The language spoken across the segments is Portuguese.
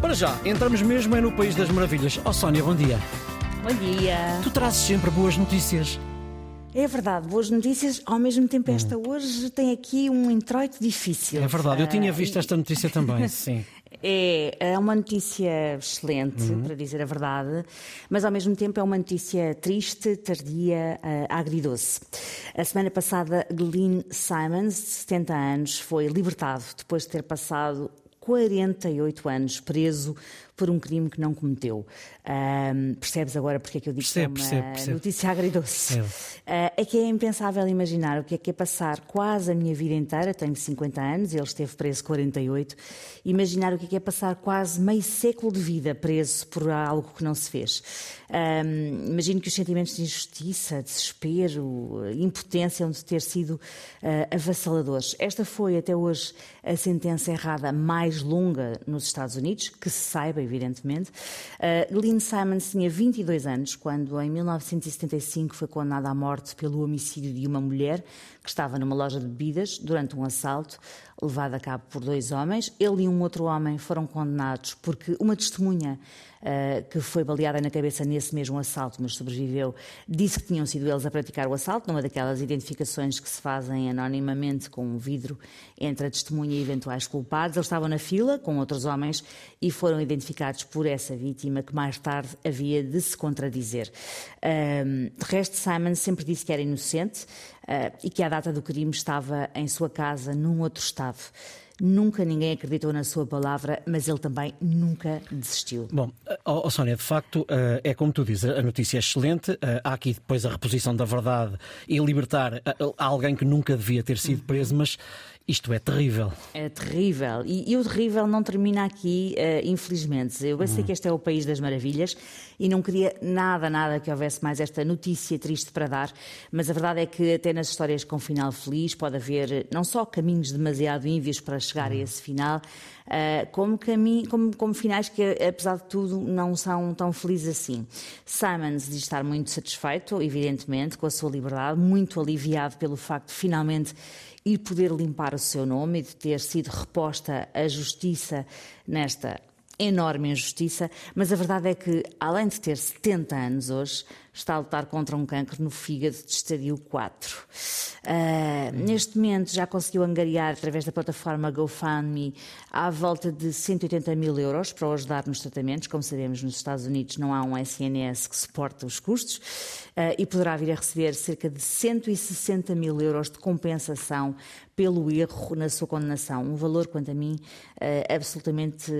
Para já, entramos mesmo é no País das Maravilhas. Oh Sónia, bom dia. Bom dia. Tu trazes sempre boas notícias. É verdade, boas notícias. Ao mesmo tempo, esta hoje tem aqui um introito difícil. É verdade, eu tinha Ah, visto esta notícia também, sim. É, é uma notícia excelente, para dizer a verdade, mas ao mesmo tempo é uma notícia triste, tardia, uh, agridoce. A semana passada, Glenn Simons, de 70 anos, foi libertado depois de ter passado 48 anos preso por um crime que não cometeu. Ahm, percebes agora porque é que eu digo que é uma percebo, percebo. notícia agridoce? Ah, é que é impensável imaginar o que é que é passar quase a minha vida inteira, tenho 50 anos, ele esteve preso 48, imaginar o que é que é passar quase meio século de vida preso por algo que não se fez. Ahm, imagino que os sentimentos de injustiça, desespero, impotência hão de ter sido ah, avassaladores. Esta foi até hoje a sentença errada mais longa nos Estados Unidos, que se saiba, evidentemente. Uh, Lynn Simons tinha 22 anos quando, em 1975, foi condenada à morte pelo homicídio de uma mulher que estava numa loja de bebidas durante um assalto levado a cabo por dois homens. Ele e um outro homem foram condenados porque uma testemunha uh, que foi baleada na cabeça nesse mesmo assalto, mas sobreviveu, disse que tinham sido eles a praticar o assalto, numa daquelas identificações que se fazem anonimamente com um vidro entre a testemunha e eventuais culpados. Eles estavam na fila com outros homens e foram identificados por essa vítima que mais tarde havia de se contradizer. Um, de resto, Simon sempre disse que era inocente uh, e que a data do crime estava em sua casa num outro estado. Nunca ninguém acreditou na sua palavra, mas ele também nunca desistiu. Bom, oh, oh, Sónia, de facto, eh, é como tu dizes, a notícia é excelente. eh, Há aqui depois a reposição da verdade e libertar alguém que nunca devia ter sido preso, mas isto é terrível. É terrível. E, e o terrível não termina aqui, eh, infelizmente. Eu sei que este é o país das maravilhas e não queria nada, nada que houvesse mais esta notícia triste para dar, mas a verdade é que até nas histórias com final feliz pode haver não só caminhos demasiado ínvios para chegar a esse final, eh, como, caminho, como, como finais que, apesar de tudo, não são tão felizes assim. Simons diz estar muito satisfeito, evidentemente, com a sua liberdade, muito aliviado pelo facto de finalmente ir poder limpar o seu nome e de ter sido reposta a justiça nesta enorme injustiça, mas a verdade é que, além de ter 70 anos hoje, está a lutar contra um cancro no fígado de estadio 4. Uh, neste momento já conseguiu angariar, através da plataforma GoFundMe, à volta de 180 mil euros para o ajudar nos tratamentos. Como sabemos, nos Estados Unidos não há um SNS que suporte os custos uh, e poderá vir a receber cerca de 160 mil euros de compensação pelo erro na sua condenação. Um valor, quanto a mim, uh, absolutamente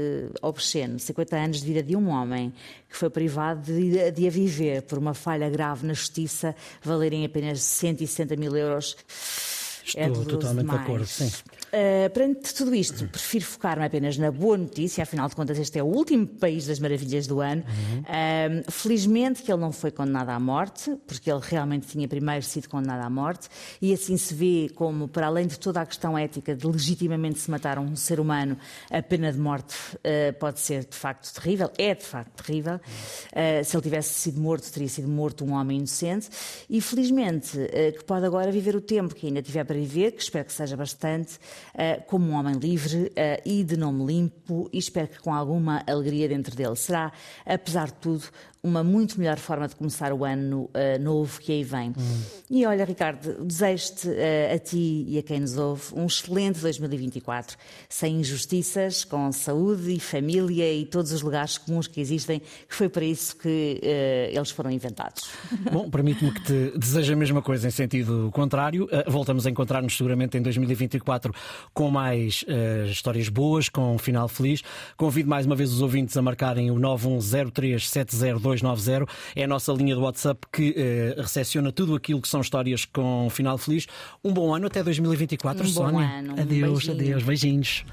obsceno. 50 anos de vida de um homem que foi privado de, de a viver por uma falha grave na justiça, valerem apenas 160 mil euros. Estou é totalmente demais. de acordo, sim. Uh, perante tudo isto, prefiro focar-me apenas na boa notícia, afinal de contas, este é o último país das maravilhas do ano. Uh, felizmente que ele não foi condenado à morte, porque ele realmente tinha primeiro sido condenado à morte, e assim se vê como, para além de toda a questão ética de legitimamente se matar um ser humano, a pena de morte uh, pode ser de facto terrível, é de facto terrível. Uh, se ele tivesse sido morto, teria sido morto um homem inocente, e felizmente que pode agora viver o tempo que ainda tiver para viver, que espero que seja bastante, uh, como um homem livre uh, e de nome limpo, e espero que com alguma alegria dentro dele. Será, apesar de tudo, uma muito melhor forma de começar o ano uh, novo que aí vem. E olha, Ricardo, desejo-te uh, a ti e a quem nos ouve um excelente 2024, sem injustiças, com saúde e família e todos os lugares comuns que existem, que foi para isso que uh, eles foram inventados. Bom, permite-me que te deseje a mesma coisa em sentido contrário. Voltamos a encontrar-nos seguramente em 2024 com mais histórias boas, com um final feliz. Convido mais uma vez os ouvintes a marcarem o 910370290. É a nossa linha de WhatsApp que uh, recepciona tudo aquilo que são histórias com um final feliz. Um bom ano até 2024, Um bom Sónia. ano, um adeus, beijinho. adeus, beijinhos.